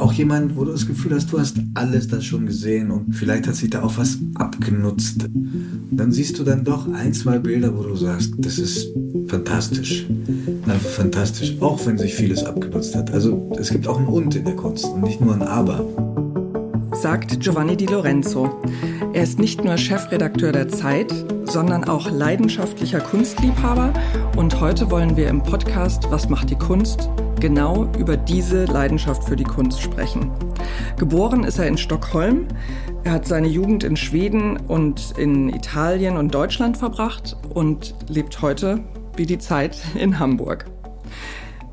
auch jemand, wo du das Gefühl hast, du hast alles das schon gesehen und vielleicht hat sich da auch was abgenutzt. Dann siehst du dann doch ein, zwei Bilder, wo du sagst, das ist fantastisch. Einfach fantastisch, auch wenn sich vieles abgenutzt hat. Also es gibt auch ein Und in der Kunst und nicht nur ein Aber sagt Giovanni Di Lorenzo. Er ist nicht nur Chefredakteur der Zeit, sondern auch leidenschaftlicher Kunstliebhaber. Und heute wollen wir im Podcast Was macht die Kunst genau über diese Leidenschaft für die Kunst sprechen. Geboren ist er in Stockholm. Er hat seine Jugend in Schweden und in Italien und Deutschland verbracht und lebt heute wie die Zeit in Hamburg.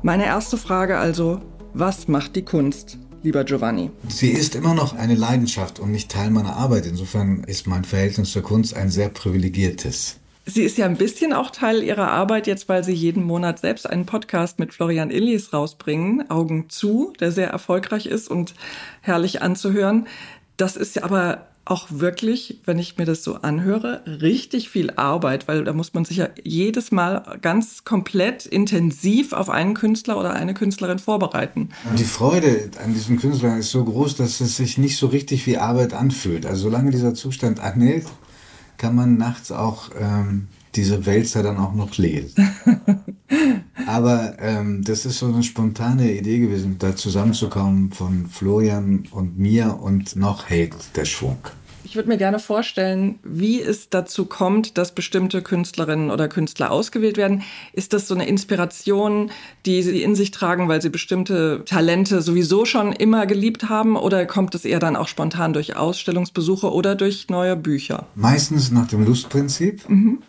Meine erste Frage also, was macht die Kunst lieber Giovanni? Sie ist immer noch eine Leidenschaft und nicht Teil meiner Arbeit. Insofern ist mein Verhältnis zur Kunst ein sehr privilegiertes. Sie ist ja ein bisschen auch Teil Ihrer Arbeit jetzt, weil Sie jeden Monat selbst einen Podcast mit Florian Illis rausbringen, Augen zu, der sehr erfolgreich ist und herrlich anzuhören. Das ist ja aber auch wirklich, wenn ich mir das so anhöre, richtig viel Arbeit, weil da muss man sich ja jedes Mal ganz komplett intensiv auf einen Künstler oder eine Künstlerin vorbereiten. Die Freude an diesem Künstler ist so groß, dass es sich nicht so richtig wie Arbeit anfühlt. Also solange dieser Zustand anhält, kann man nachts auch ähm, diese Wälzer dann auch noch lesen. Aber ähm, das ist so eine spontane Idee gewesen, da zusammenzukommen von Florian und mir und noch hält der Schwung. Ich würde mir gerne vorstellen, wie es dazu kommt, dass bestimmte Künstlerinnen oder Künstler ausgewählt werden. Ist das so eine Inspiration, die sie in sich tragen, weil sie bestimmte Talente sowieso schon immer geliebt haben? Oder kommt es eher dann auch spontan durch Ausstellungsbesuche oder durch neue Bücher? Meistens nach dem Lustprinzip. Mhm.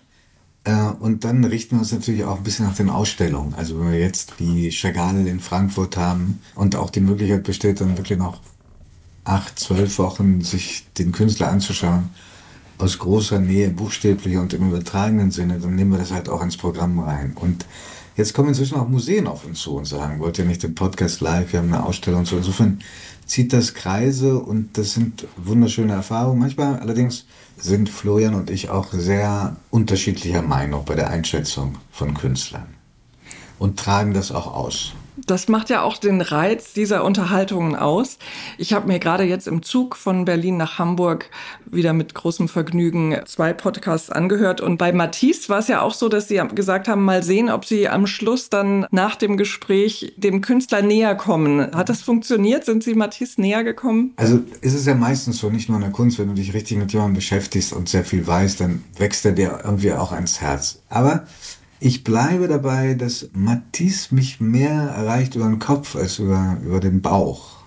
Äh, und dann richten wir uns natürlich auch ein bisschen nach den Ausstellungen. Also wenn wir jetzt die Chagall in Frankfurt haben und auch die Möglichkeit besteht, dann wirklich noch acht, zwölf Wochen sich den Künstler anzuschauen, aus großer Nähe, buchstäblich und im übertragenen Sinne, dann nehmen wir das halt auch ins Programm rein. Und jetzt kommen inzwischen auch Museen auf uns zu und sagen, wollt ihr nicht den Podcast live, wir haben eine Ausstellung und so. Insofern zieht das Kreise und das sind wunderschöne Erfahrungen. Manchmal allerdings sind Florian und ich auch sehr unterschiedlicher Meinung bei der Einschätzung von Künstlern und tragen das auch aus. Das macht ja auch den Reiz dieser Unterhaltungen aus. Ich habe mir gerade jetzt im Zug von Berlin nach Hamburg wieder mit großem Vergnügen zwei Podcasts angehört. Und bei Matisse war es ja auch so, dass Sie gesagt haben, mal sehen, ob Sie am Schluss dann nach dem Gespräch dem Künstler näher kommen. Hat das funktioniert? Sind Sie Matisse näher gekommen? Also ist es ja meistens so, nicht nur in der Kunst, wenn du dich richtig mit jemandem beschäftigst und sehr viel weißt, dann wächst er dir irgendwie auch ans Herz. Aber ich bleibe dabei, dass Matisse mich mehr erreicht über den Kopf als über, über den Bauch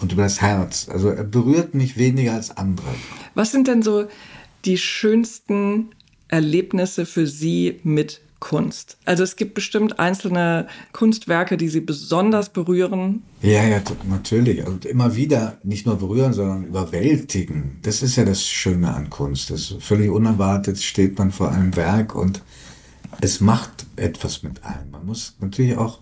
und über das Herz. Also er berührt mich weniger als andere. Was sind denn so die schönsten Erlebnisse für Sie mit Kunst? Also es gibt bestimmt einzelne Kunstwerke, die Sie besonders berühren. Ja, ja, natürlich. Und immer wieder nicht nur berühren, sondern überwältigen. Das ist ja das Schöne an Kunst. Das völlig unerwartet steht man vor einem Werk und es macht etwas mit einem. Man muss natürlich auch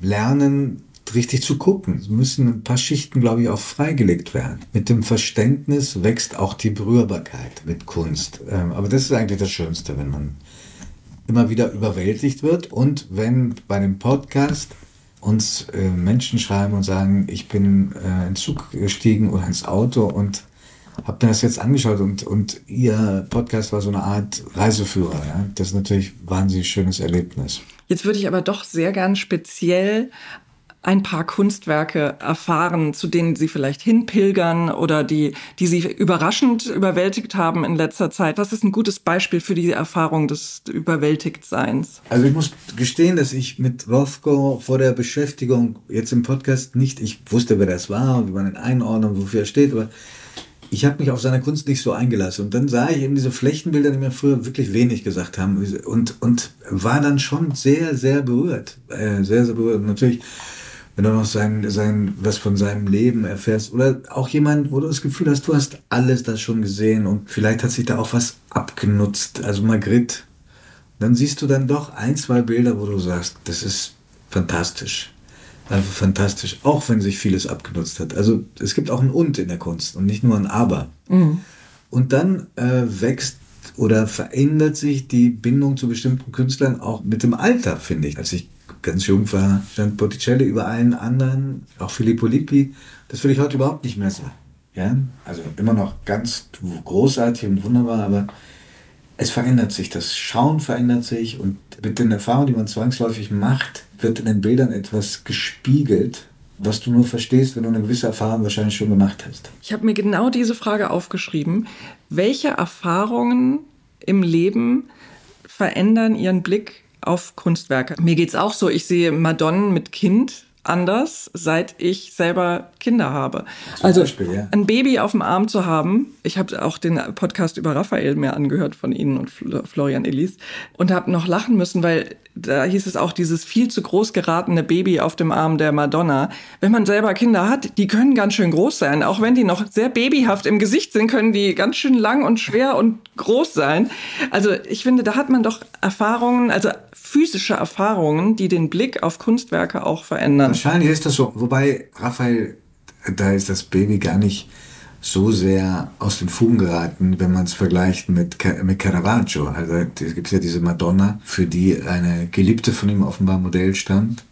lernen, richtig zu gucken. Es müssen ein paar Schichten, glaube ich, auch freigelegt werden. Mit dem Verständnis wächst auch die Berührbarkeit mit Kunst. Ähm, aber das ist eigentlich das Schönste, wenn man immer wieder überwältigt wird und wenn bei dem Podcast uns äh, Menschen schreiben und sagen, ich bin äh, in Zug gestiegen oder ins Auto und habe mir das jetzt angeschaut und, und Ihr Podcast war so eine Art Reiseführer. Ja? Das ist natürlich ein wahnsinnig schönes Erlebnis. Jetzt würde ich aber doch sehr gern speziell ein paar Kunstwerke erfahren, zu denen Sie vielleicht hinpilgern oder die, die Sie überraschend überwältigt haben in letzter Zeit. Was ist ein gutes Beispiel für die Erfahrung des Überwältigtseins? Also ich muss gestehen, dass ich mit Rothko vor der Beschäftigung jetzt im Podcast nicht, ich wusste, wer das war und wie man ihn einordnen, wofür er steht, aber ich habe mich auf seine Kunst nicht so eingelassen. Und dann sah ich eben diese Flächenbilder, die mir früher wirklich wenig gesagt haben. Und, und war dann schon sehr, sehr berührt. Äh, sehr, sehr berührt. Und natürlich, wenn du noch sein, sein, was von seinem Leben erfährst. Oder auch jemand, wo du das Gefühl hast, du hast alles das schon gesehen. Und vielleicht hat sich da auch was abgenutzt. Also Magritte. Dann siehst du dann doch ein, zwei Bilder, wo du sagst, das ist fantastisch einfach fantastisch, auch wenn sich vieles abgenutzt hat. Also es gibt auch ein Und in der Kunst und nicht nur ein Aber. Mhm. Und dann äh, wächst oder verändert sich die Bindung zu bestimmten Künstlern auch mit dem Alter, finde ich. Als ich ganz jung war, stand Botticelli über allen anderen, auch Filippo Lippi. Das würde ich heute überhaupt nicht mehr sagen. Ja? Also immer noch ganz großartig und wunderbar, aber es verändert sich. Das Schauen verändert sich und mit den Erfahrungen, die man zwangsläufig macht, wird in den Bildern etwas gespiegelt, was du nur verstehst, wenn du eine gewisse Erfahrung wahrscheinlich schon gemacht hast. Ich habe mir genau diese Frage aufgeschrieben. Welche Erfahrungen im Leben verändern ihren Blick auf Kunstwerke? Mir geht es auch so, ich sehe Madonnen mit Kind anders, seit ich selber Kinder habe. Zum also Beispiel, ja. ein Baby auf dem Arm zu haben. Ich habe auch den Podcast über Raphael mir angehört von Ihnen und Florian Ellis und habe noch lachen müssen, weil da hieß es auch dieses viel zu groß geratene Baby auf dem Arm der Madonna. Wenn man selber Kinder hat, die können ganz schön groß sein. Auch wenn die noch sehr babyhaft im Gesicht sind, können die ganz schön lang und schwer und groß sein. Also ich finde, da hat man doch Erfahrungen, also physische Erfahrungen, die den Blick auf Kunstwerke auch verändern. Wahrscheinlich ist das so. Wobei, Raphael, da ist das Baby gar nicht so sehr aus den Fugen geraten, wenn man es vergleicht mit, mit Caravaggio. Also es gibt ja diese Madonna, für die eine Geliebte von ihm offenbar Modell stand,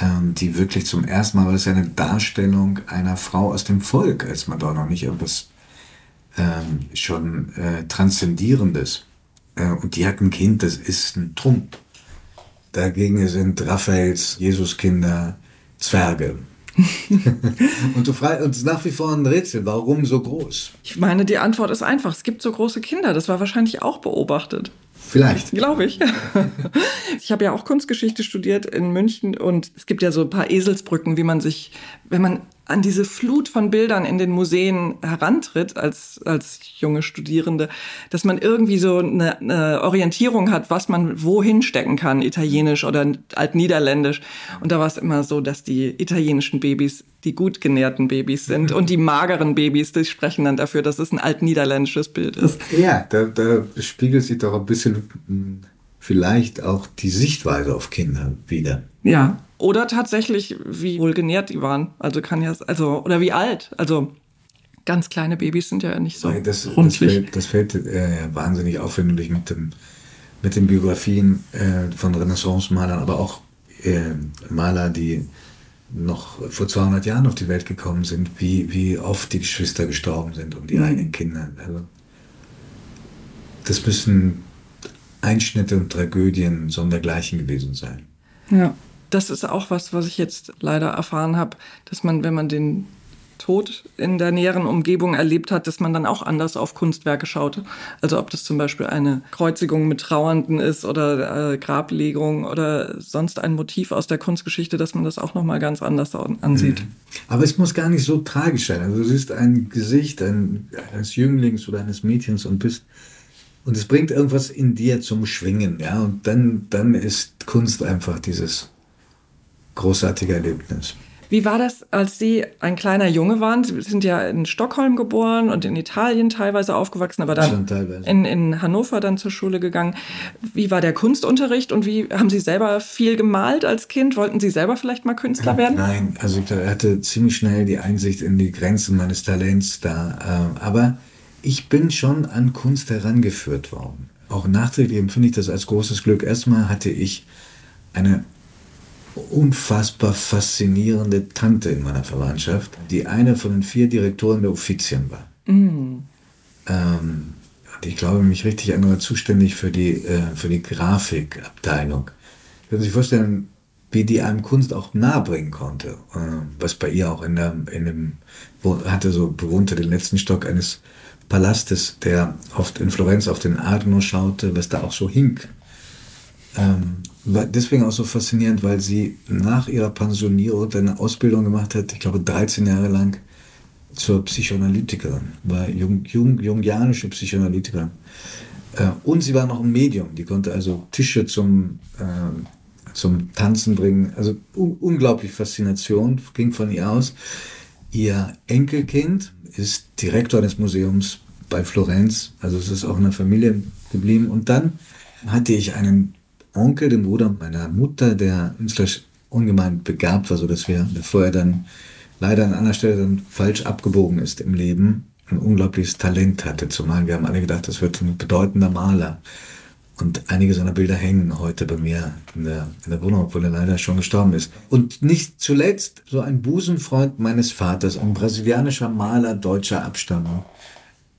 ähm, die wirklich zum ersten Mal, weil es eine Darstellung einer Frau aus dem Volk als Madonna, nicht irgendwas ähm, schon äh, Transzendierendes. Äh, und die hat ein Kind, das ist ein Trump. Dagegen sind Raphaels Jesuskinder Zwerge. und du fragst uns nach wie vor ein Rätsel, warum so groß? Ich meine, die Antwort ist einfach. Es gibt so große Kinder. Das war wahrscheinlich auch beobachtet. Vielleicht. Glaube ich. ich habe ja auch Kunstgeschichte studiert in München und es gibt ja so ein paar Eselsbrücken, wie man sich, wenn man an diese Flut von Bildern in den Museen herantritt als, als junge Studierende, dass man irgendwie so eine, eine Orientierung hat, was man wohin stecken kann, italienisch oder altniederländisch. Und da war es immer so, dass die italienischen Babys die gut genährten Babys sind und die mageren Babys, die sprechen dann dafür, dass es ein altniederländisches Bild ist. Ja, da, da spiegelt sich doch ein bisschen vielleicht auch die Sichtweise auf Kinder wieder. Ja. Oder tatsächlich, wie wohlgenährt die waren. Also kann ja, also, oder wie alt. Also ganz kleine Babys sind ja nicht so das, das fällt, das fällt äh, wahnsinnig auf, wenn du dich mit, dem, mit den Biografien äh, von Renaissance-Malern, aber auch äh, Maler, die noch vor 200 Jahren auf die Welt gekommen sind, wie, wie oft die Geschwister gestorben sind und die mhm. eigenen Kinder. Also, das müssen Einschnitte und Tragödien sondergleichen gewesen sein. Ja das ist auch was, was ich jetzt leider erfahren habe, dass man, wenn man den Tod in der näheren Umgebung erlebt hat, dass man dann auch anders auf Kunstwerke schaut. Also ob das zum Beispiel eine Kreuzigung mit Trauernden ist oder äh, Grablegung oder sonst ein Motiv aus der Kunstgeschichte, dass man das auch noch mal ganz anders ansieht. Mhm. Aber es muss gar nicht so tragisch sein. Also du siehst ein Gesicht ein, eines Jünglings oder eines Mädchens und bist und es bringt irgendwas in dir zum Schwingen, ja. Und dann, dann ist Kunst einfach dieses großartige Erlebnis. Wie war das, als Sie ein kleiner Junge waren? Sie sind ja in Stockholm geboren und in Italien teilweise aufgewachsen, aber dann in, in Hannover dann zur Schule gegangen. Wie war der Kunstunterricht und wie haben Sie selber viel gemalt als Kind? Wollten Sie selber vielleicht mal Künstler werden? Nein, also ich hatte ziemlich schnell die Einsicht in die Grenzen meines Talents da. Äh, aber ich bin schon an Kunst herangeführt worden. Auch nachträglich empfinde ich das als großes Glück. Erstmal hatte ich eine unfassbar faszinierende Tante in meiner Verwandtschaft, die eine von den vier Direktoren der Uffizien war. Mhm. Ähm, ich glaube, mich richtig erinnere, zuständig für die, äh, für die Grafikabteilung. Können Sie sich vorstellen, wie die einem Kunst auch nahebringen konnte. Äh, was bei ihr auch in, der, in dem, hatte so, bewohnte den letzten Stock eines Palastes, der oft in Florenz auf den Arno schaute, was da auch so hing. Ähm, deswegen auch so faszinierend, weil sie nach ihrer Pensionierung eine Ausbildung gemacht hat, ich glaube 13 Jahre lang zur Psychoanalytikerin, war jung, jung, jungianische Psychoanalytikerin. Äh, und sie war noch ein Medium, die konnte also Tische zum, äh, zum Tanzen bringen. Also un unglaublich Faszination ging von ihr aus. Ihr Enkelkind ist Direktor des Museums bei Florenz, also es ist auch in der Familie geblieben. Und dann hatte ich einen Onkel, dem Bruder meiner Mutter, der künstlerisch ungemein begabt war, so dass wir, bevor er dann leider an einer Stelle dann falsch abgebogen ist im Leben, ein unglaubliches Talent hatte. Zumal wir haben alle gedacht, das wird ein bedeutender Maler. Und einige seiner Bilder hängen heute bei mir in der, in der Wohnung, obwohl er leider schon gestorben ist. Und nicht zuletzt so ein Busenfreund meines Vaters, ein brasilianischer Maler deutscher Abstammung,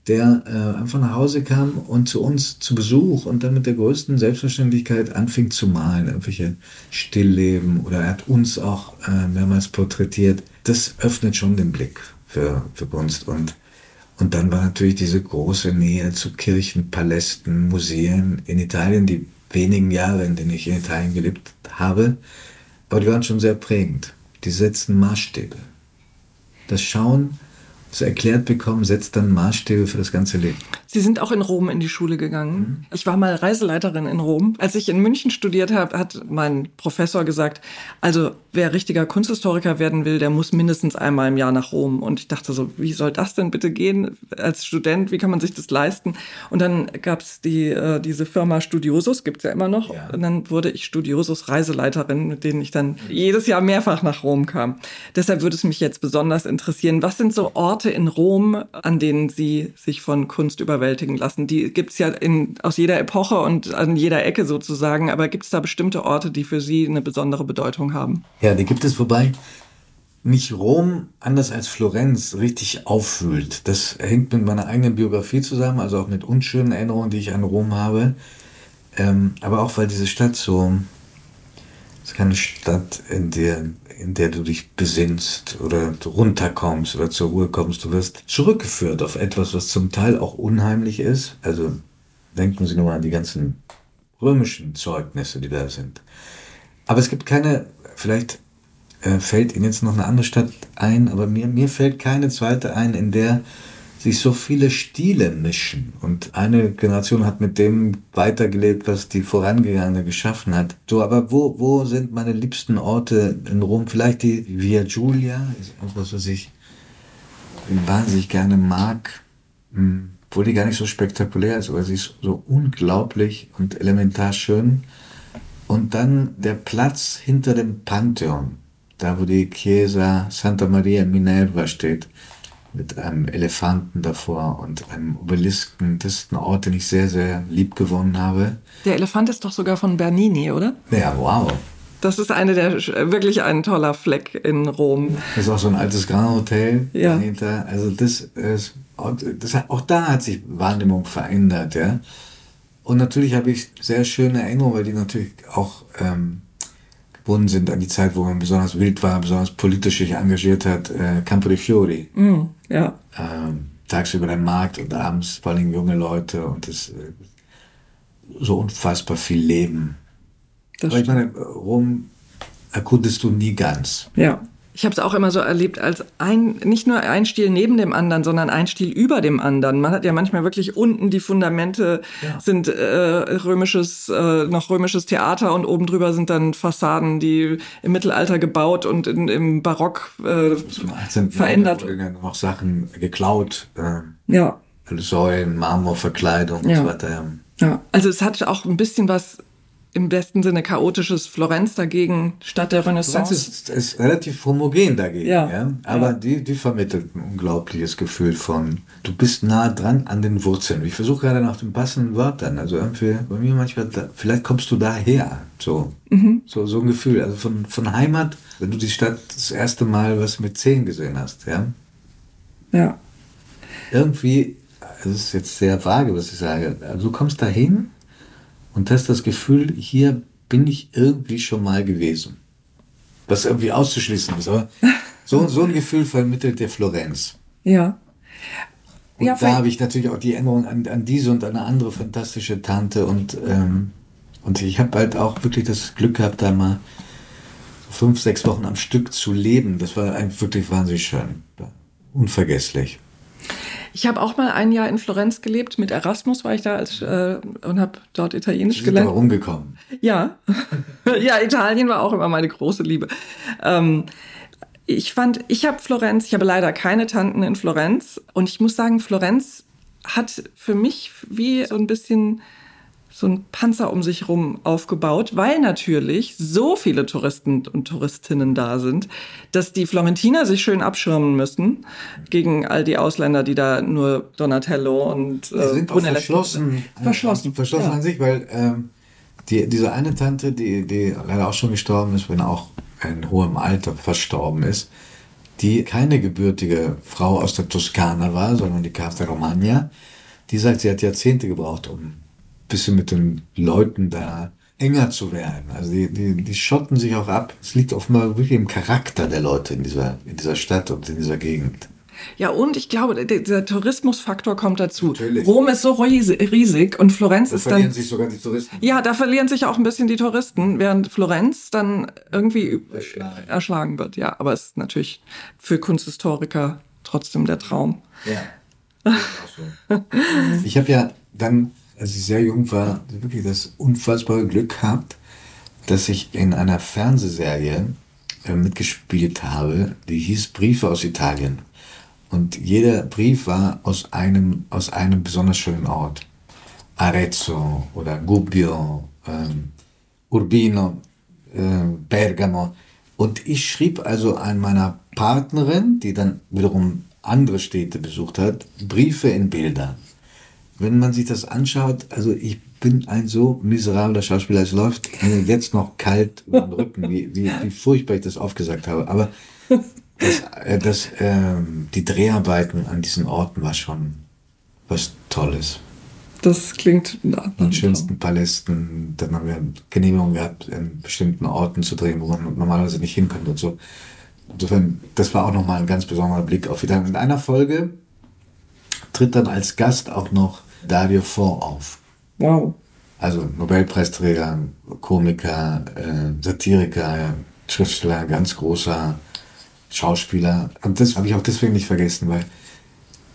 der äh, einfach nach Hause kam und zu uns zu Besuch und dann mit der größten Selbstverständlichkeit anfing zu malen, irgendwelche Stillleben oder er hat uns auch äh, mehrmals porträtiert. Das öffnet schon den Blick für, für Kunst und und dann war natürlich diese große Nähe zu Kirchen, Palästen, Museen in Italien, die wenigen Jahre, in denen ich in Italien gelebt habe. Aber die waren schon sehr prägend. Die setzten Maßstäbe. Das Schauen so erklärt bekommen, setzt dann Maßstäbe für das ganze Leben. Sie sind auch in Rom in die Schule gegangen. Mhm. Ich war mal Reiseleiterin in Rom. Als ich in München studiert habe, hat mein Professor gesagt, also wer richtiger Kunsthistoriker werden will, der muss mindestens einmal im Jahr nach Rom. Und ich dachte so, wie soll das denn bitte gehen als Student? Wie kann man sich das leisten? Und dann gab es die, äh, diese Firma Studiosus, gibt's ja immer noch. Ja. Und dann wurde ich Studiosus Reiseleiterin, mit denen ich dann jedes Jahr mehrfach nach Rom kam. Deshalb würde es mich jetzt besonders interessieren, was sind so Orte in Rom, an denen Sie sich von Kunst über überwältigen lassen. Die gibt es ja in, aus jeder Epoche und an jeder Ecke sozusagen. Aber gibt es da bestimmte Orte, die für Sie eine besondere Bedeutung haben? Ja, die gibt es, wobei mich Rom anders als Florenz richtig auffühlt. Das hängt mit meiner eigenen Biografie zusammen, also auch mit unschönen Erinnerungen, die ich an Rom habe. Ähm, aber auch weil diese Stadt so, ist keine Stadt, in der in der du dich besinnst oder runterkommst oder zur Ruhe kommst. Du wirst zurückgeführt auf etwas, was zum Teil auch unheimlich ist. Also denken Sie nur mal an die ganzen römischen Zeugnisse, die da sind. Aber es gibt keine, vielleicht äh, fällt Ihnen jetzt noch eine andere Stadt ein, aber mir, mir fällt keine zweite ein, in der sich so viele Stile mischen. Und eine Generation hat mit dem weitergelebt, was die vorangegangene geschaffen hat. So, aber wo, wo sind meine liebsten Orte in Rom? Vielleicht die Via Giulia, was ich wahnsinnig gerne mag. Hm, obwohl die gar nicht so spektakulär ist, aber sie ist so unglaublich und elementar schön. Und dann der Platz hinter dem Pantheon, da wo die Chiesa Santa Maria Minerva steht mit einem Elefanten davor und einem Obelisken. Das ist ein Ort, den ich sehr, sehr lieb gewonnen habe. Der Elefant ist doch sogar von Bernini, oder? Ja, wow. Das ist eine der wirklich ein toller Fleck in Rom. Das ist auch so ein altes Grand Hotel ja. dahinter. Also das ist, das, auch da hat sich Wahrnehmung verändert, ja. Und natürlich habe ich sehr schöne Erinnerungen, weil die natürlich auch ähm, gebunden sind an die Zeit, wo man besonders wild war, besonders politisch sich engagiert hat, äh, Campo dei Fiori. Mm, ja. Ähm, tagsüber der Markt und abends vor allem junge Leute und das äh, so unfassbar viel Leben. Das Aber ich meine, Rom erkundest du nie ganz. Ja. Ich habe es auch immer so erlebt als ein, nicht nur ein Stil neben dem anderen, sondern ein Stil über dem anderen. Man hat ja manchmal wirklich unten die Fundamente ja. sind äh, römisches, äh, noch römisches Theater und oben drüber sind dann Fassaden, die im Mittelalter gebaut und in, im Barock äh, verändert. Noch Sachen geklaut. Äh, ja. Säulen, Marmorverkleidung ja. und so weiter. Ja, also es hat auch ein bisschen was im besten Sinne chaotisches Florenz dagegen, Stadt der Renaissance. Florenz ist, ist relativ homogen dagegen, ja. ja? aber ja. Die, die vermittelt ein unglaubliches Gefühl von, du bist nah dran an den Wurzeln. Ich versuche gerade nach den passenden Wörtern, also irgendwie bei mir manchmal, da, vielleicht kommst du daher, so, mhm. so, so ein Gefühl, also von, von Heimat, wenn du die Stadt das erste Mal was mit zehn gesehen hast, ja. Ja. Irgendwie, es ist jetzt sehr vage, was ich sage, also du kommst dahin, und hast das Gefühl, hier bin ich irgendwie schon mal gewesen. Was irgendwie auszuschließen ist, aber so, so ein Gefühl vermittelt der Florenz. Ja. Und ja, da habe ich natürlich auch die Erinnerung an, an diese und eine andere fantastische Tante und, ähm, und ich habe halt auch wirklich das Glück gehabt, da mal fünf, sechs Wochen am Stück zu leben. Das war einfach wirklich wahnsinnig schön. Unvergesslich. Ich habe auch mal ein Jahr in Florenz gelebt. Mit Erasmus war ich da als, äh, und habe dort Italienisch Sie gelernt. Aber rumgekommen. Ja, ja, Italien war auch immer meine große Liebe. Ähm, ich fand, ich habe Florenz, ich habe leider keine Tanten in Florenz. Und ich muss sagen, Florenz hat für mich wie so ein bisschen so ein Panzer um sich rum aufgebaut, weil natürlich so viele Touristen und Touristinnen da sind, dass die Florentiner sich schön abschirmen müssen gegen all die Ausländer, die da nur Donatello und äh, sind auch verschlossen, verschlossen, verschlossen ja. an sich, weil ähm, die, diese eine Tante, die, die leider auch schon gestorben ist, wenn auch in hohem Alter verstorben ist, die keine gebürtige Frau aus der Toskana war, sondern die Casa Romagna, die sagt, sie hat Jahrzehnte gebraucht, um bisschen mit den Leuten da enger zu werden. Also die, die, die schotten sich auch ab. Es liegt offenbar wirklich im Charakter der Leute in dieser, in dieser Stadt und in dieser Gegend. Ja, und ich glaube, dieser Tourismusfaktor kommt dazu. Natürlich. Rom ist so riesig und Florenz da ist dann. Da verlieren sich sogar die Touristen. Ja, da verlieren sich auch ein bisschen die Touristen, während Florenz dann irgendwie erschlagen, erschlagen wird. Ja, aber es ist natürlich für Kunsthistoriker trotzdem der Traum. Ja. ich habe ja dann als ich sehr jung war, wirklich das unfassbare Glück gehabt, dass ich in einer Fernsehserie äh, mitgespielt habe, die hieß Briefe aus Italien. Und jeder Brief war aus einem, aus einem besonders schönen Ort. Arezzo oder Gubbio, ähm, Urbino, äh, Bergamo. Und ich schrieb also an meiner Partnerin, die dann wiederum andere Städte besucht hat, Briefe in Bilder wenn man sich das anschaut, also ich bin ein so miserabler Schauspieler, es läuft mir jetzt noch kalt über den Rücken, wie, wie, wie furchtbar ich das aufgesagt habe. Aber das, äh, das, äh, die Dreharbeiten an diesen Orten war schon was Tolles. Das klingt nach den schönsten Palästen. Dann haben wir Genehmigung gehabt, in bestimmten Orten zu drehen, wo man normalerweise nicht hinkommt und so. Insofern, das war auch nochmal ein ganz besonderer Blick auf wieder. In einer Folge tritt dann als Gast auch noch Dario Fo auf. Wow. Also Nobelpreisträger, Komiker, äh, Satiriker, Schriftsteller, ganz großer Schauspieler. Und das habe ich auch deswegen nicht vergessen, weil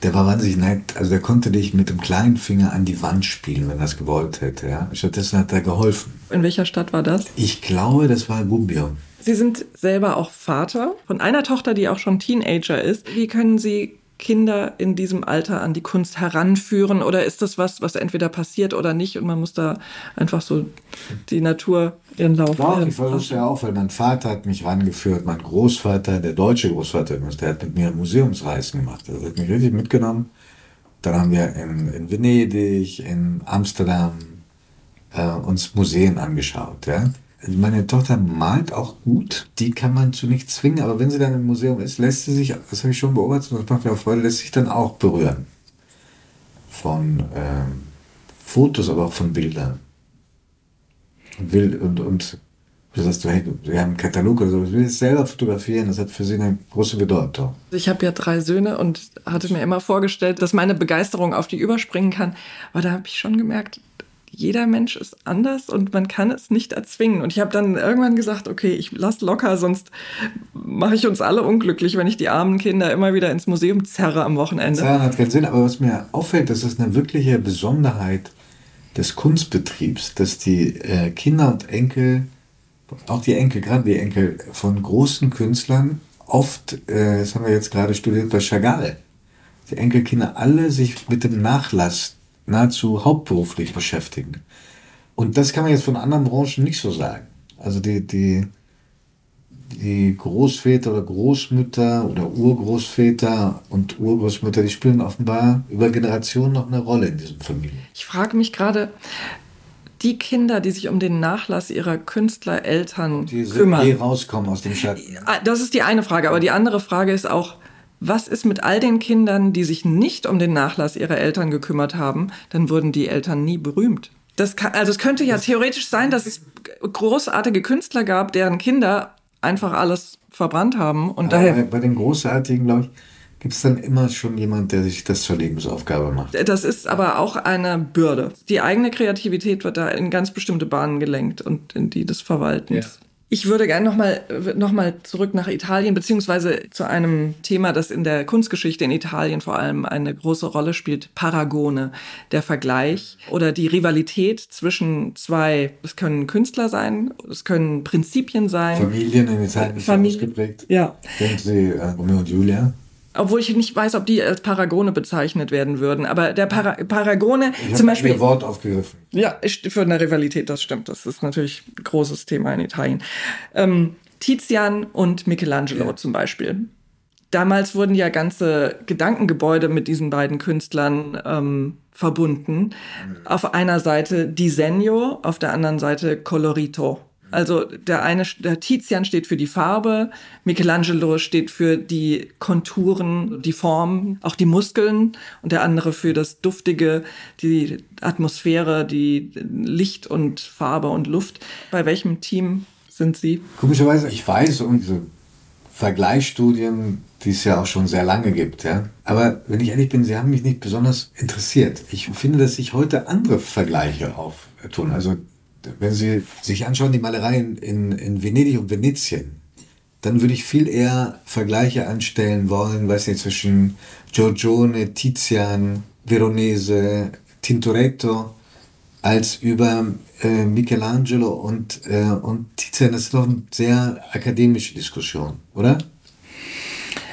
der war wahnsinnig nett. Also der konnte dich mit dem kleinen Finger an die Wand spielen, wenn er es gewollt hätte. Ja? Stattdessen hat er geholfen. In welcher Stadt war das? Ich glaube, das war Gubbio. Sie sind selber auch Vater von einer Tochter, die auch schon Teenager ist. Wie können Sie Kinder in diesem Alter an die Kunst heranführen? Oder ist das was, was entweder passiert oder nicht und man muss da einfach so die Natur ihren Lauf Doch, ich versuche ja auch, weil mein Vater hat mich rangeführt, mein Großvater, der deutsche Großvater, der hat mit mir Museumsreisen gemacht. Der hat mich richtig mitgenommen. Dann haben wir in, in Venedig, in Amsterdam äh, uns Museen angeschaut. Ja? Meine Tochter malt auch gut, die kann man zu nichts zwingen, aber wenn sie dann im Museum ist, lässt sie sich, das habe ich schon beobachtet und das macht mir auch Freude, lässt sich dann auch berühren. Von ähm, Fotos, aber auch von Bildern. Und will, und, und du sagst, hey, wir haben einen Katalog oder so, ich will es selber fotografieren, das hat für sie eine große Bedeutung. Ich habe ja drei Söhne und hatte mir immer vorgestellt, dass meine Begeisterung auf die überspringen kann, aber da habe ich schon gemerkt, jeder Mensch ist anders und man kann es nicht erzwingen. Und ich habe dann irgendwann gesagt, okay, ich lass locker, sonst mache ich uns alle unglücklich, wenn ich die armen Kinder immer wieder ins Museum zerre am Wochenende. Das hat keinen Sinn, aber was mir auffällt, das ist eine wirkliche Besonderheit des Kunstbetriebs, dass die äh, Kinder und Enkel, auch die Enkel, gerade die Enkel von großen Künstlern, oft, äh, das haben wir jetzt gerade studiert bei Chagall, die Enkelkinder alle sich mit dem Nachlass nahezu hauptberuflich beschäftigen. Und das kann man jetzt von anderen Branchen nicht so sagen. Also die, die, die Großväter oder Großmütter oder Urgroßväter und Urgroßmütter, die spielen offenbar über Generationen noch eine Rolle in diesen Familien. Ich frage mich gerade, die Kinder, die sich um den Nachlass ihrer Künstlereltern die kümmern. Die rauskommen aus dem Schatten. Das ist die eine Frage, aber die andere Frage ist auch, was ist mit all den Kindern, die sich nicht um den Nachlass ihrer Eltern gekümmert haben? Dann wurden die Eltern nie berühmt. Das kann, also es könnte ja theoretisch sein, dass es großartige Künstler gab, deren Kinder einfach alles verbrannt haben. Und daher bei, bei den Großartigen, glaube ich, gibt es dann immer schon jemand, der sich das zur Lebensaufgabe macht. Das ist aber auch eine Bürde. Die eigene Kreativität wird da in ganz bestimmte Bahnen gelenkt und in die des Verwaltens. Ich würde gerne nochmal noch mal zurück nach Italien, beziehungsweise zu einem Thema, das in der Kunstgeschichte in Italien vor allem eine große Rolle spielt, Paragone, der Vergleich oder die Rivalität zwischen zwei, es können Künstler sein, es können Prinzipien sein. Familien in Italien Familie, ausgeprägt. Ja. Kennen Sie äh, Romeo und Julia? Obwohl ich nicht weiß, ob die als Paragone bezeichnet werden würden. Aber der Para Paragone Ich zum Beispiel. Ihr Wort aufgegriffen. Ja, für eine Rivalität, das stimmt. Das ist natürlich ein großes Thema in Italien. Ähm, Tizian und Michelangelo Ja. zum Beispiel. Damals wurden ja ganze Gedankengebäude mit diesen beiden Künstlern ähm, verbunden. Auf einer Seite Disegno, auf der anderen Seite Colorito. Also der eine, der Tizian steht für die Farbe, Michelangelo steht für die Konturen, die Form, auch die Muskeln und der andere für das Duftige, die Atmosphäre, die Licht und Farbe und Luft. Bei welchem Team sind Sie? Komischerweise, ich weiß um diese Vergleichsstudien, die es ja auch schon sehr lange gibt, ja. Aber wenn ich ehrlich bin, sie haben mich nicht besonders interessiert. Ich finde, dass sich heute andere Vergleiche auftun. Also, wenn Sie sich anschauen, die Malereien in, in Venedig und Venetien, dann würde ich viel eher Vergleiche anstellen wollen, weiß nicht, zwischen Giorgione, Tizian, Veronese, Tintoretto, als über äh, Michelangelo und, äh, und Tizian. Das ist doch eine sehr akademische Diskussion, oder?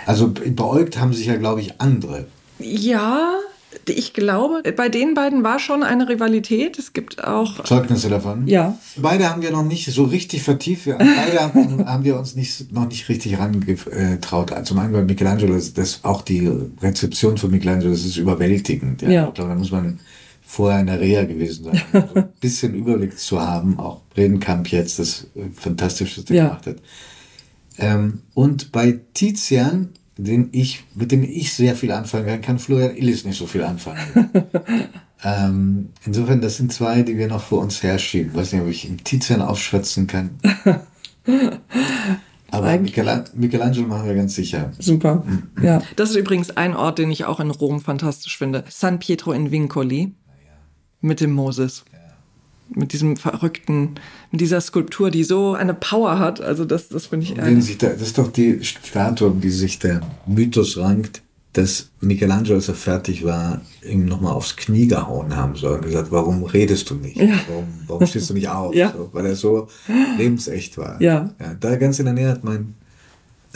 Also beäugt haben sich ja, glaube ich, andere. Ja, ich glaube, bei den beiden war schon eine Rivalität. Es gibt auch. Zeugnisse davon. Ja. Beide haben wir noch nicht so richtig vertieft. Wir, beide haben, haben wir uns nicht, noch nicht richtig rangetraut. Zum einen bei Michelangelo, das, das auch die Rezeption von Michelangelo, das ist überwältigend. Ja. Ja. Ich glaube, da muss man vorher in der Reha gewesen sein, um so ein bisschen Überblick zu haben. Auch Bredenkamp jetzt das äh, Fantastischste Ja. gemacht hat. Ähm, und bei Tizian, den ich, mit dem ich sehr viel anfangen kann, kann Florian Illis nicht so viel anfangen. ähm, insofern, das sind zwei, die wir noch vor uns herschieben. weiß nicht, ob ich im Tizian aufschwatzen kann. Aber Eigentlich- Michelangelo machen wir ganz sicher. Super. Ja. Das ist übrigens ein Ort, den ich auch in Rom fantastisch finde. San Pietro in Vincoli. Mit dem Moses. Mit diesem verrückten, mit dieser Skulptur, die so eine Power hat. Also das, das finde ich sich da, das ist doch die Statue, um die sich der Mythos rankt, dass Michelangelo, als er fertig war, ihm nochmal aufs Knie gehauen haben soll und gesagt, warum redest du nicht? Ja. Warum, warum stehst du nicht auf? Ja. So, weil er so lebensecht war. Ja. Da ganz in der Nähe hat mein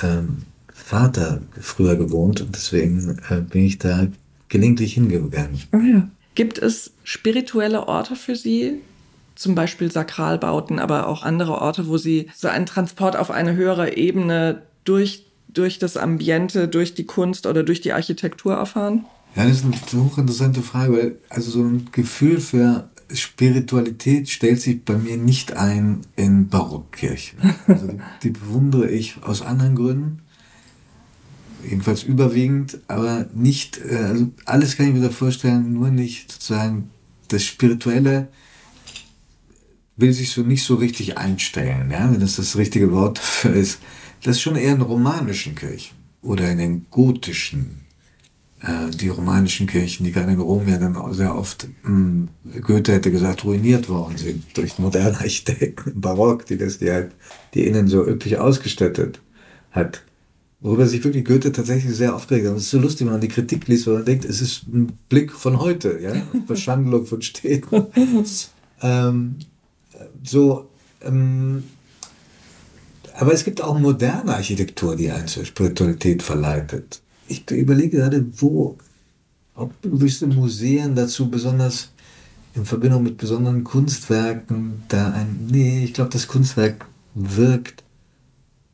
ähm, Vater früher gewohnt und deswegen äh, bin ich da gelegentlich hingegangen. Ah, ja. Gibt es spirituelle Orte für Sie? Zum Beispiel Sakralbauten, aber auch andere Orte, wo Sie so einen Transport auf eine höhere Ebene durch, durch das Ambiente, durch die Kunst oder durch die Architektur erfahren? Ja, das ist eine hochinteressante Frage, weil also so ein Gefühl für Spiritualität stellt sich bei mir nicht ein in Barockkirchen. Also die, die bewundere ich aus anderen Gründen, jedenfalls überwiegend, aber nicht, äh, also alles kann ich mir da vorstellen, nur nicht sozusagen das Spirituelle will sich so nicht so richtig einstellen, ja, wenn das das richtige Wort dafür ist. Das ist schon eher in romanischen Kirchen oder in den gotischen äh, die romanischen Kirchen, die gerade in Rom ja dann sehr oft, mh, Goethe hätte gesagt, ruiniert worden sind durch moderne Architekten Barock, die das die halt die innen so üppig ausgestattet hat. Worüber sich wirklich Goethe tatsächlich sehr aufgeregt hat. Das ist so lustig, wenn man die Kritik liest, weil man denkt, es ist ein Blick von heute, ja, Verschandlung von Städten. ähm, so, ähm, aber es gibt auch moderne Architektur, die einen zur Spiritualität verleitet. Ich überlege gerade, wo, ob gewisse Museen dazu besonders in Verbindung mit besonderen Kunstwerken da ein, nee, ich glaube, das Kunstwerk wirkt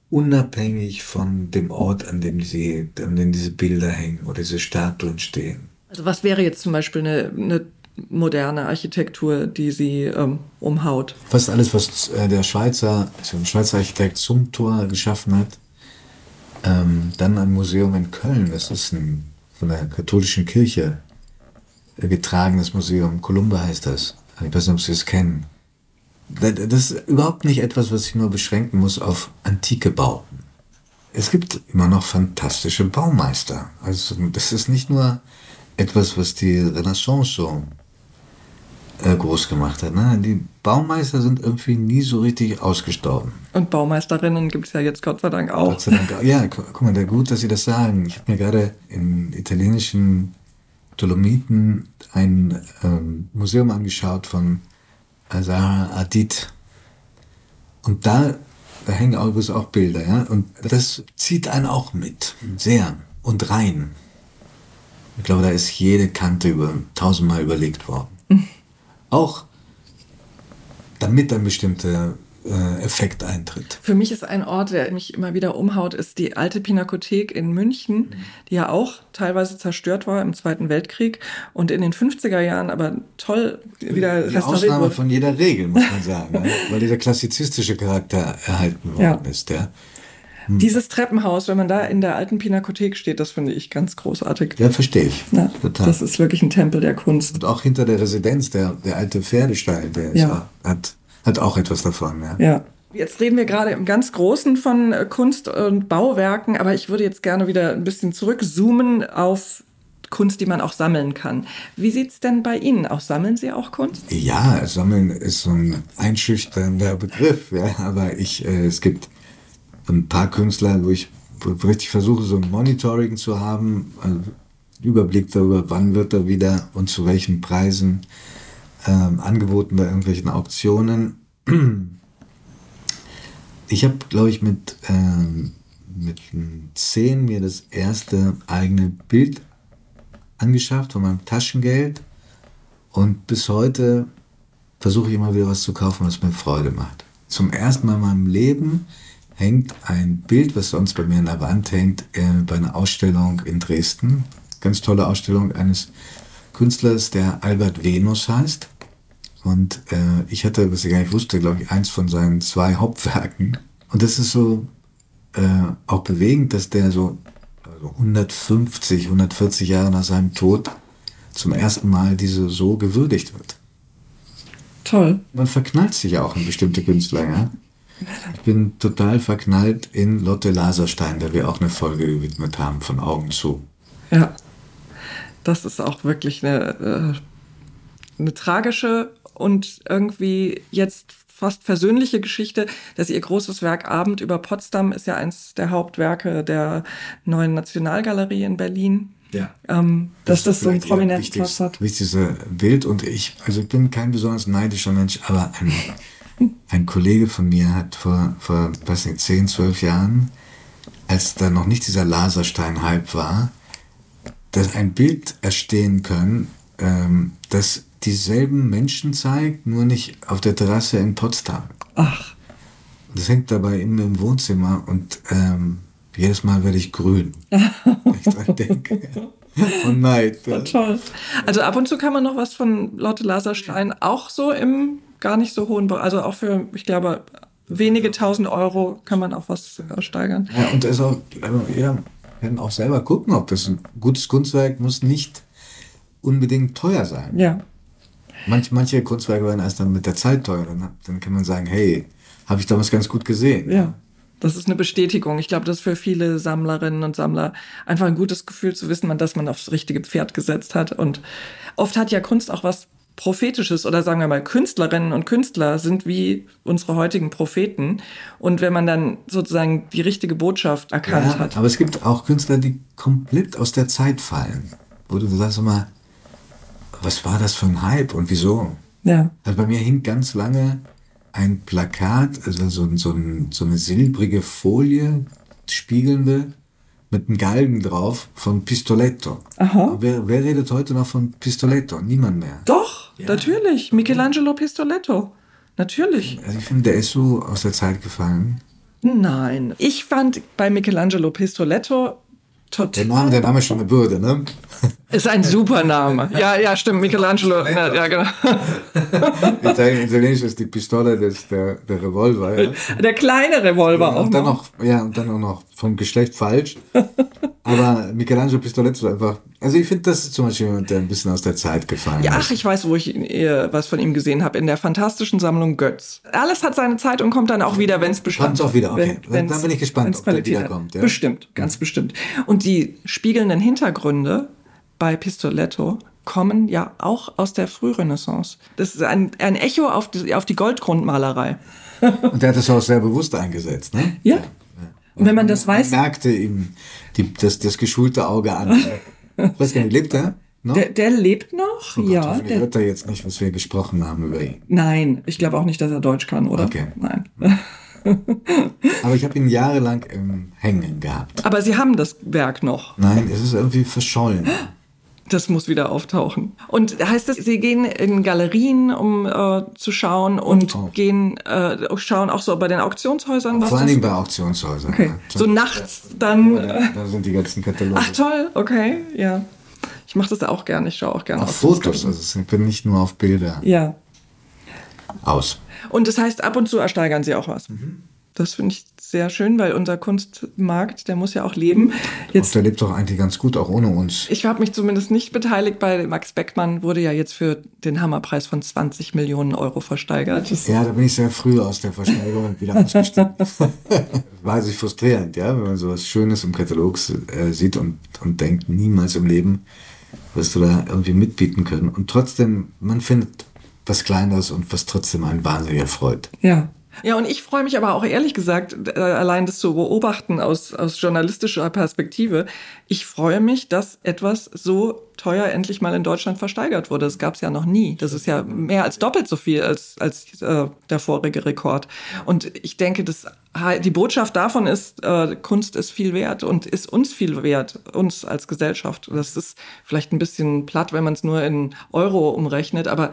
unabhängig von dem Ort, an dem sie, an dem diese Bilder hängen oder diese Statuen stehen. Also was wäre jetzt zum Beispiel eine, eine moderne Architektur, die Sie ähm, umhaut? Fast alles, was äh, der Schweizer, also ein Schweizer Architekt Zumthor geschaffen hat, ähm, dann ein Museum in Köln, das ist ein von der katholischen Kirche äh, getragenes Museum, Columba heißt das. Ich weiß nicht, ob Sie es kennen. Das das ist überhaupt nicht etwas, was ich nur beschränken muss auf antike Bauten. Es gibt immer noch fantastische Baumeister. Also das ist nicht nur etwas, was die Renaissance so äh, groß gemacht hat. Ne? Die Baumeister sind irgendwie nie so richtig ausgestorben. Und Baumeisterinnen gibt es ja jetzt Gott sei Dank auch. Gott sei Dank. Ja, gu- guck mal, da gut, dass Sie das sagen. Ich habe mir gerade im italienischen Dolomiten ein ähm, Museum angeschaut von Azara Adit. Und da, da hängen auch, übrigens auch Bilder, ja. Und das zieht einen auch mit. Sehr. und rein. Ich glaube, da ist jede Kante über tausendmal überlegt worden. Auch damit ein bestimmter äh, Effekt eintritt. Für mich ist ein Ort, der mich immer wieder umhaut, ist die alte Pinakothek in München, mhm. die ja auch teilweise zerstört war im Zweiten Weltkrieg und in den 50er Jahren aber toll wieder die restauriert Ausnahme wurde. von jeder Regel, muss man sagen, ne? weil dieser klassizistische Charakter erhalten worden ja. ist. Ja. Hm. Dieses Treppenhaus, wenn man da in der alten Pinakothek steht, das finde ich ganz großartig. Ja, verstehe ich. Ja, Total. Das ist wirklich ein Tempel der Kunst. Und auch hinter der Residenz, der, der alte Pferdestall, der ja. ist, hat, hat auch etwas davon. Ja. ja. Jetzt reden wir gerade im ganz Großen von äh, Kunst und Bauwerken, aber ich würde jetzt gerne wieder ein bisschen zurückzoomen auf Kunst, die man auch sammeln kann. Wie sieht es denn bei Ihnen aus? Sammeln Sie auch Kunst? Ja, Sammeln ist so ein einschüchternder Begriff, ja, aber ich, äh, es gibt ein paar Künstler, wo ich richtig versuche, so ein Monitoring zu haben, also Überblick darüber, wann wird er wieder und zu welchen Preisen ähm, angeboten bei irgendwelchen Auktionen. Ich habe, glaube ich, mit, ähm, mit zehn mir das erste eigene Bild angeschafft von meinem Taschengeld und bis heute versuche ich immer wieder was zu kaufen, was mir Freude macht. Zum ersten Mal in meinem Leben hängt ein Bild, was sonst bei mir an der Wand hängt, äh, bei einer Ausstellung in Dresden. Ganz tolle Ausstellung eines Künstlers, der Albert Venus heißt. Und äh, ich hatte, was ich gar nicht wusste, glaube ich, eins von seinen zwei Hauptwerken. Und das ist so äh, auch bewegend, dass der so also 150, 140 Jahre nach seinem Tod zum ersten Mal diese so gewürdigt wird. Toll. Man verknallt sich ja auch in bestimmte Künstler, ja. Ich bin total verknallt in Lotte Laserstein, der wir auch eine Folge gewidmet haben, von Augen zu. Ja, das ist auch wirklich eine, äh, eine tragische und irgendwie jetzt fast versöhnliche Geschichte, dass ihr großes Werk Abend über Potsdam ist ja eins der Hauptwerke der neuen Nationalgalerie in Berlin. Ja. Ähm, dass das, das so einen prominenten Platz hat. Wichtigste Bild und ich, also ich bin kein besonders neidischer Mensch, aber ein ein Kollege von mir hat vor, vor weiß nicht, 10, 12 Jahren, als da noch nicht dieser Laserstein-Hype war, dass ein Bild erstehen können, ähm, das dieselben Menschen zeigt, nur nicht auf der Terrasse in Potsdam. Ach. Das hängt dabei immer im Wohnzimmer und ähm, jedes Mal werde ich grün, wenn ich dran denke. Von Neid. Ja. Toll. Also ab und zu kann man noch was von Lotte Laserstein auch so im gar nicht so hohen, also auch für, ich glaube, wenige tausend Euro kann man auch was steigern. Ja, und also, jeder kann auch selber gucken, ob das ein gutes Kunstwerk muss nicht unbedingt teuer sein. Ja. Manch, manche Kunstwerke werden erst dann mit der Zeit teuer. Dann, dann kann man sagen, hey, habe ich damals ganz gut gesehen. Ja. Das ist eine Bestätigung. Ich glaube, das ist für viele Sammlerinnen und Sammler einfach ein gutes Gefühl zu wissen, dass man aufs richtige Pferd gesetzt hat. Und oft hat ja Kunst auch was prophetisches oder sagen wir mal Künstlerinnen und Künstler sind wie unsere heutigen Propheten und wenn man dann sozusagen die richtige Botschaft erkannt ja, hat. Aber es gibt auch Künstler, die komplett aus der Zeit fallen, wo du sagst immer, was war das für ein Hype und wieso? Ja. Also bei mir hing ganz lange ein Plakat, also so, so, so eine silbrige Folie, spiegelnde, mit einem Galgen drauf von Pistoletto. Aha. Wer, wer, redet heute noch von Pistoletto? Niemand mehr. Doch, ja. natürlich. Michelangelo Pistoletto. Natürlich. Also ich finde, der ist so aus der Zeit gefallen. Nein. Ich fand bei Michelangelo Pistoletto total. Der Name, der Name ist schon eine Bürde, ne? Ist ein super Name. Ja, ja, stimmt. Michelangelo. Ja, ja genau. Italienisch ist die Pistole des, der, der Revolver. Ja. Der kleine Revolver ja, auch. Und dann noch. Ja, und dann auch noch vom Geschlecht falsch. Aber Michelangelo Pistoletto einfach. Also ich finde, das ist zum Beispiel jemand, der ein bisschen aus der Zeit gefallen ja, ist. Ach, ich weiß, wo ich äh, was von ihm gesehen habe. In der fantastischen Sammlung Götz. Alles hat seine Zeit und kommt dann auch wieder, wenn es bestand. Kommt auch wieder, okay. Wenn, dann bin ich gespannt, ob der wiederkommt. Ja? Bestimmt, ganz bestimmt. Und die spiegelnden Hintergründe bei Pistoletto kommen ja auch aus der Frührenaissance. Das ist ein, ein Echo auf die, auf die Goldgrundmalerei. Und der hat das auch sehr bewusst eingesetzt, ne? Ja. ja. Und wenn man das weiß. Man merkte ihm die, das, das geschulte Auge an. ich weiß gar nicht, lebt er? No? Der, der, lebt noch, oh Gott, ja. Der hört er jetzt nicht, was wir gesprochen haben über ihn. Nein, ich glaube auch nicht, dass er Deutsch kann, oder? Okay. Nein. Aber ich habe ihn jahrelang im Hängen gehabt. Aber Sie haben das Werk noch. Nein, es ist irgendwie verschollen. Das muss wieder auftauchen. Und heißt das, Sie gehen in Galerien, um äh, zu schauen und auch. gehen, äh, schauen auch so bei den Auktionshäusern? was Vor allen Dingen bei Auktionshäusern. Okay. ja. So nachts dann. Äh, Da sind die ganzen Kataloge. ach toll, okay, ja. Ich mache das auch gerne. Ich schaue auch gerne auf Auktionsgalerie. Fotos, also ich bin nicht nur auf Bilder Ja. Aus. Und das heißt, ab und zu ersteigern Sie auch was. Mhm. Das finde ich sehr schön, weil unser Kunstmarkt, der muss ja auch leben. Und Jetzt, der lebt doch eigentlich ganz gut, auch ohne uns. ich habe mich zumindest nicht beteiligt bei Max Beckmann, wurde ja jetzt für den Hammerpreis von 20 Millionen Euro versteigert. Das, Ja, da bin ich sehr früh aus der Versteigerung wieder ausgestiegen. War sich frustrierend, ja, wenn man so was Schönes im Katalog äh, sieht und, und denkt, niemals im Leben wirst du da irgendwie mitbieten können. Und trotzdem, man findet was Kleineres und was trotzdem einen wahnsinnig erfreut. Ja. Ja, und ich freue mich aber auch ehrlich gesagt, äh, allein das zu beobachten aus, aus journalistischer Perspektive. Ich freue mich, dass etwas so teuer endlich mal in Deutschland versteigert wurde. Das gab es ja noch nie. Das ist ja mehr als doppelt so viel als, als äh, der vorige Rekord. Und ich denke, das, die Botschaft davon ist, äh, Kunst ist viel wert und ist uns viel wert, uns als Gesellschaft. Das ist vielleicht ein bisschen platt, wenn man es nur in Euro umrechnet, aber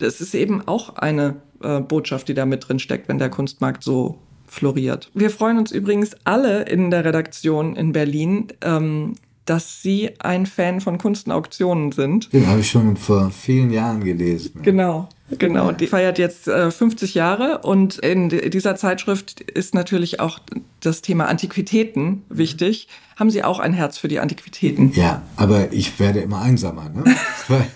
das ist eben auch eine äh, Botschaft, die da mit drin steckt, wenn der Kunstmarkt so floriert. Wir freuen uns übrigens alle in der Redaktion in Berlin, ähm, dass Sie ein Fan von Kunst und Auktionen sind. Den habe ich schon vor vielen Jahren gelesen. Genau. Genau, die feiert jetzt äh, 50 Jahre und in di- dieser Zeitschrift ist natürlich auch das Thema Antiquitäten wichtig. Haben Sie auch ein Herz für die Antiquitäten? Ja, aber ich werde immer einsamer. Ne? Weil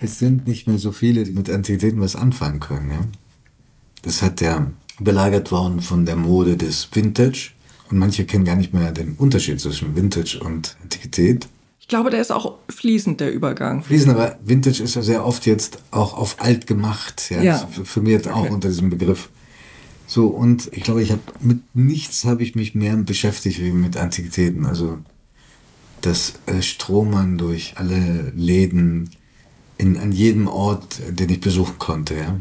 es sind nicht mehr so viele, die mit Antiquitäten was anfangen können. Ja? Das hat ja belagert worden von der Mode des Vintage. Und manche kennen gar nicht mehr den Unterschied zwischen Vintage und Antiquität. Ich glaube, der ist auch fließend, der Übergang. Fließen, aber Vintage ist ja sehr oft jetzt auch auf alt gemacht. Ja, Ja. Das firmiert auch unter diesem Begriff. So, und ich glaube, ich habe mit nichts habe ich mich mehr beschäftigt wie mit Antiquitäten. Also das äh, Stromern durch alle Läden in, an jedem Ort, den ich besuchen konnte, ja.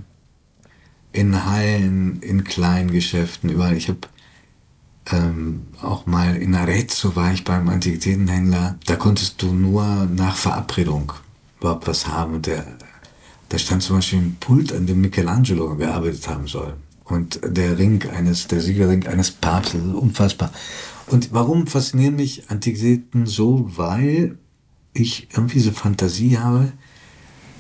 In Hallen, in kleinen Geschäften, überall. Ich habe ähm, auch mal in Arezzo war ich beim Antiquitätenhändler. Da konntest du nur nach Verabredung überhaupt was haben. Und der, da stand zum Beispiel ein Pult, an dem Michelangelo gearbeitet haben soll. Und der Ring eines, der Siegerring eines Papstes, unfassbar. Und warum faszinieren mich Antiquitäten so? Weil ich irgendwie diese Fantasie habe,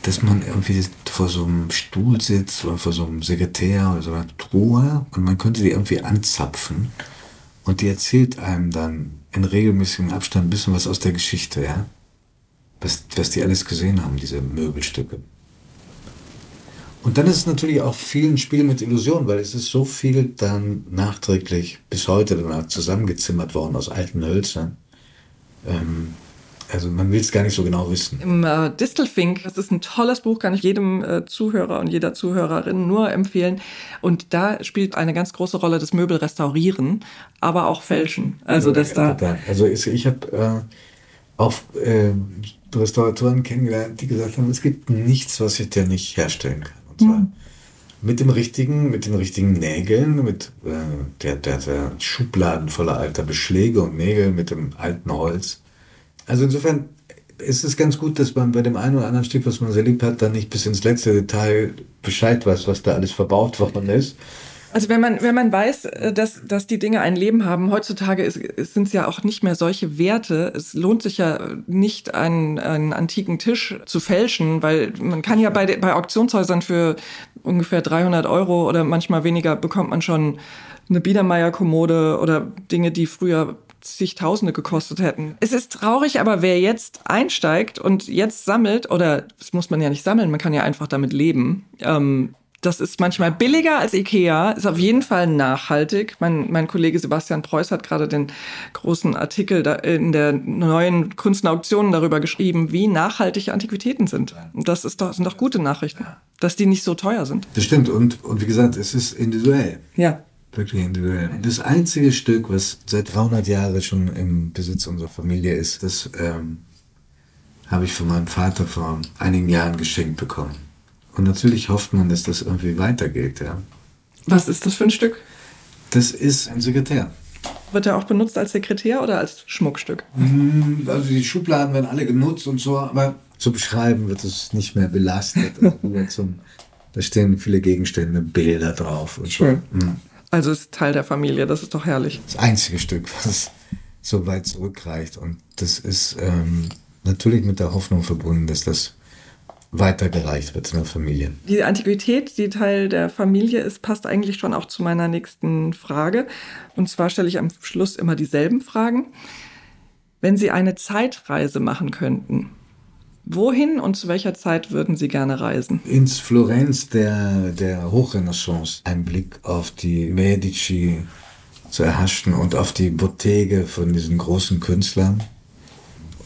dass man irgendwie vor so einem Stuhl sitzt oder vor so einem Sekretär oder so einer Truhe und man könnte die irgendwie anzapfen und die erzählt einem dann in regelmäßigem Abstand ein bisschen was aus der Geschichte, ja. Was, was die alles gesehen haben, diese Möbelstücke. Und dann ist es natürlich auch viel ein Spiel mit Illusionen, weil es ist so viel dann nachträglich bis heute danach zusammengezimmert worden aus alten Hölzern. Ähm, also man will es gar nicht so genau wissen. Im äh, Distelfink, das ist ein tolles Buch, kann ich jedem äh, Zuhörer und jeder Zuhörerin nur empfehlen. Und da spielt eine ganz große Rolle das Möbel restaurieren, aber auch fälschen. Also das da. Total. Also ich, ich habe äh, auch äh, Restauratoren kennengelernt, die gesagt haben, es gibt nichts, was ich dir nicht herstellen kann. Und zwar mit dem richtigen, mit den richtigen Nägeln, mit äh, der, der, der Schubladen voller alter Beschläge und Nägel mit dem alten Holz. Also insofern ist es ganz gut, dass man bei dem einen oder anderen Stück, was man sehr lieb hat, dann nicht bis ins letzte Detail Bescheid weiß, was da alles verbaut worden ist. Also wenn man, wenn man weiß, äh, dass, dass die Dinge ein Leben haben, heutzutage sind es ja auch nicht mehr solche Werte. Es lohnt sich ja nicht, einen, einen antiken Tisch zu fälschen, weil man kann ja bei, bei Auktionshäusern für ungefähr 300 Euro oder manchmal weniger bekommt man schon eine Biedermeier-Kommode oder Dinge, die früher zigtausende gekostet hätten. Es ist traurig, aber wer jetzt einsteigt und jetzt sammelt, oder das muss man ja nicht sammeln, man kann ja einfach damit leben, ähm, das ist manchmal billiger als Ikea, ist auf jeden Fall nachhaltig. Mein, mein Kollege Sebastian Preuß hat gerade den großen Artikel in der neuen Kunst und Auktionen darüber geschrieben, wie nachhaltig Antiquitäten sind. Und das ist doch, sind doch gute Nachrichten, dass die nicht so teuer sind. Das stimmt. Und, und wie gesagt, es ist individuell. Ja. Wirklich individuell. Das einzige Stück, was seit 300 Jahren schon im Besitz unserer Familie ist, das ähm, habe ich von meinem Vater vor einigen Jahren geschenkt bekommen. Und natürlich hofft man, dass das irgendwie weitergeht. Ja. Was ist das für ein Stück? Das ist ein Sekretär. Wird er auch benutzt als Sekretär oder als Schmuckstück? Hm, also die Schubladen werden alle genutzt und so, aber zum Beschreiben wird es nicht mehr belastet. Also zum, da stehen viele Gegenstände, Bilder drauf. Und Schön. So. Also ist Teil der Familie, das ist doch herrlich. Das einzige Stück, was so weit zurückreicht. Und das ist ähm, natürlich mit der Hoffnung verbunden, dass das weitergereicht wird in der Familie. Die Antiquität, die Teil der Familie ist, passt eigentlich schon auch zu meiner nächsten Frage. Und zwar stelle ich am Schluss immer dieselben Fragen. Wenn Sie eine Zeitreise machen könnten, wohin und zu welcher Zeit würden Sie gerne reisen? Ins Florenz der, der Hochrenaissance. Ein Blick auf die Medici zu erhaschen und auf die Bottege von diesen großen Künstlern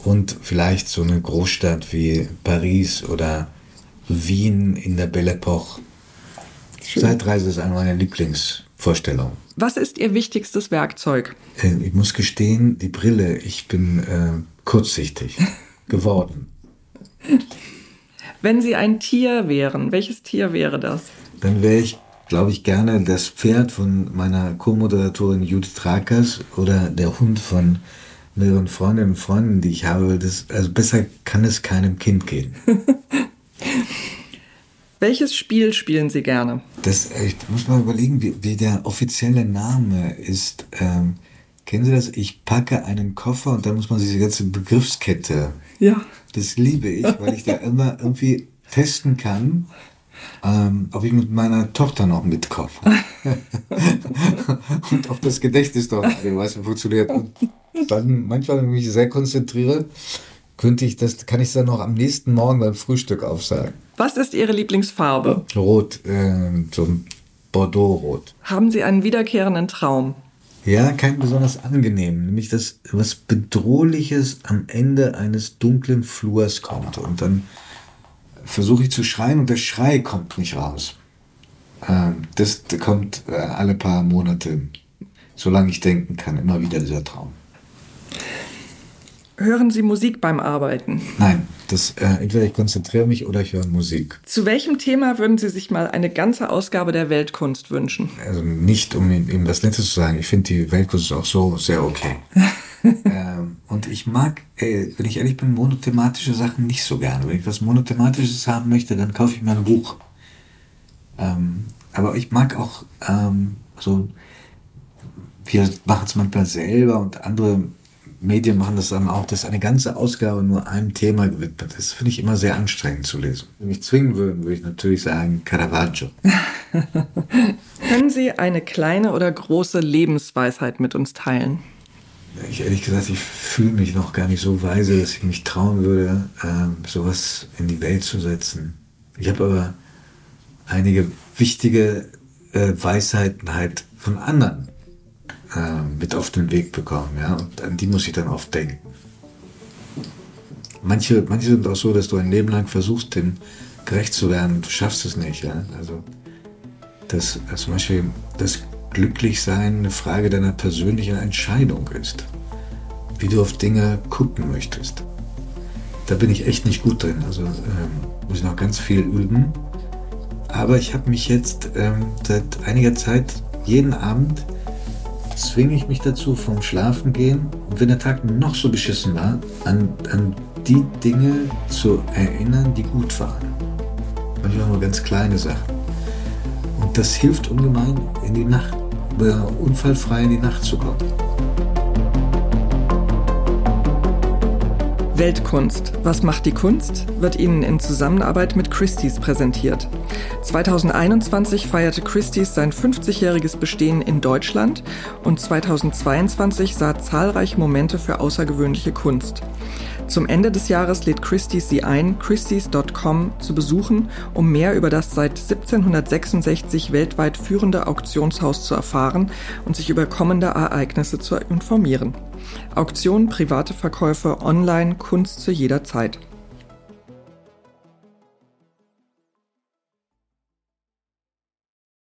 und vielleicht so eine Großstadt wie Paris oder Wien in der Belle Epoque. Zeitreise ist eine meiner Lieblingsvorstellungen. Was ist Ihr wichtigstes Werkzeug? Äh, ich muss gestehen, die Brille. Ich bin äh, kurzsichtig geworden. Wenn Sie ein Tier wären, welches Tier wäre das? Dann wäre ich, glaube ich, gerne das Pferd von meiner Co-Moderatorin Judith Rakers oder der Hund von mehreren Freundinnen und Freunden, die ich habe. Das, also besser kann es keinem Kind gehen. Welches Spiel spielen Sie gerne? Das, ich muss mal überlegen, wie, wie der offizielle Name ist. Ähm, kennen Sie das? Ich packe einen Koffer und dann muss man diese ganze Begriffskette. Ja. Das liebe ich, weil ich da immer irgendwie testen kann, ähm, ob ich mit meiner Tochter noch mitkomme. und ob das Gedächtnis doch einigermaßen funktioniert. Und dann manchmal, wenn ich mich sehr konzentriere, könnte ich das, kann ich es dann noch am nächsten Morgen beim Frühstück aufsagen. Was ist Ihre Lieblingsfarbe? Rot, äh, so ein Bordeaux-Rot. Haben Sie einen wiederkehrenden Traum? Ja, kein besonders angenehm. Nämlich, dass was Bedrohliches am Ende eines dunklen Flurs kommt. Und dann versuche ich zu schreien und der Schrei kommt nicht raus. Ähm, das kommt äh, alle paar Monate, solange ich denken kann, immer wieder dieser Traum. Hören Sie Musik beim Arbeiten? Nein, das, äh, entweder ich konzentriere mich oder ich höre Musik. Zu welchem Thema würden Sie sich mal eine ganze Ausgabe der Weltkunst wünschen? Also nicht, um Ihnen was Nettes zu sagen. Ich finde die Weltkunst auch so sehr okay. ähm, und ich mag, äh, wenn ich ehrlich bin, monothematische Sachen nicht so gerne. Wenn ich was monothematisches haben möchte, dann kaufe ich mir ein Buch. Ähm, aber ich mag auch ähm, so, wir machen es manchmal selber und andere Medien machen das dann auch, dass eine ganze Ausgabe nur einem Thema gewidmet ist. finde ich immer sehr anstrengend zu lesen. Wenn mich zwingen würden, würde ich natürlich sagen Caravaggio. Können Sie eine kleine oder große Lebensweisheit mit uns teilen? Ich ehrlich gesagt, ich fühle mich noch gar nicht so weise, dass ich mich trauen würde, äh, sowas in die Welt zu setzen. Ich habe aber einige wichtige äh, Weisheiten halt von anderen äh, mit auf den Weg bekommen. Ja? Und an die muss ich dann oft denken. Manche, manche sind auch so, dass du ein Leben lang versuchst, dem gerecht zu werden du schaffst es nicht. Ja? Also, dass, dass zum Beispiel das Glücklichsein eine Frage deiner persönlichen Entscheidung ist. Wie du auf Dinge gucken möchtest. Da bin ich echt nicht gut drin. Also ähm, muss ich noch ganz viel üben. Aber ich habe mich jetzt ähm, seit einiger Zeit jeden Abend zwinge ich mich dazu vom Schlafen gehen und wenn der Tag noch so beschissen war, an, an die Dinge zu erinnern, die gut waren. Manchmal nur ganz kleine Sachen. Und das hilft ungemein, in die Nacht, äh, unfallfrei in die Nacht zu kommen. Weltkunst. Was macht die Kunst? wird Ihnen in Zusammenarbeit mit Christie's präsentiert. 2021 feierte Christie's sein 50-jähriges Bestehen in Deutschland und 2022 sah zahlreiche Momente für außergewöhnliche Kunst. Zum Ende des Jahres lädt Christie's Sie ein, christie's.com zu besuchen, um mehr über das seit 1766 weltweit führende Auktionshaus zu erfahren und sich über kommende Ereignisse zu informieren. Auktionen, private Verkäufe, online, Kunst zu jeder Zeit.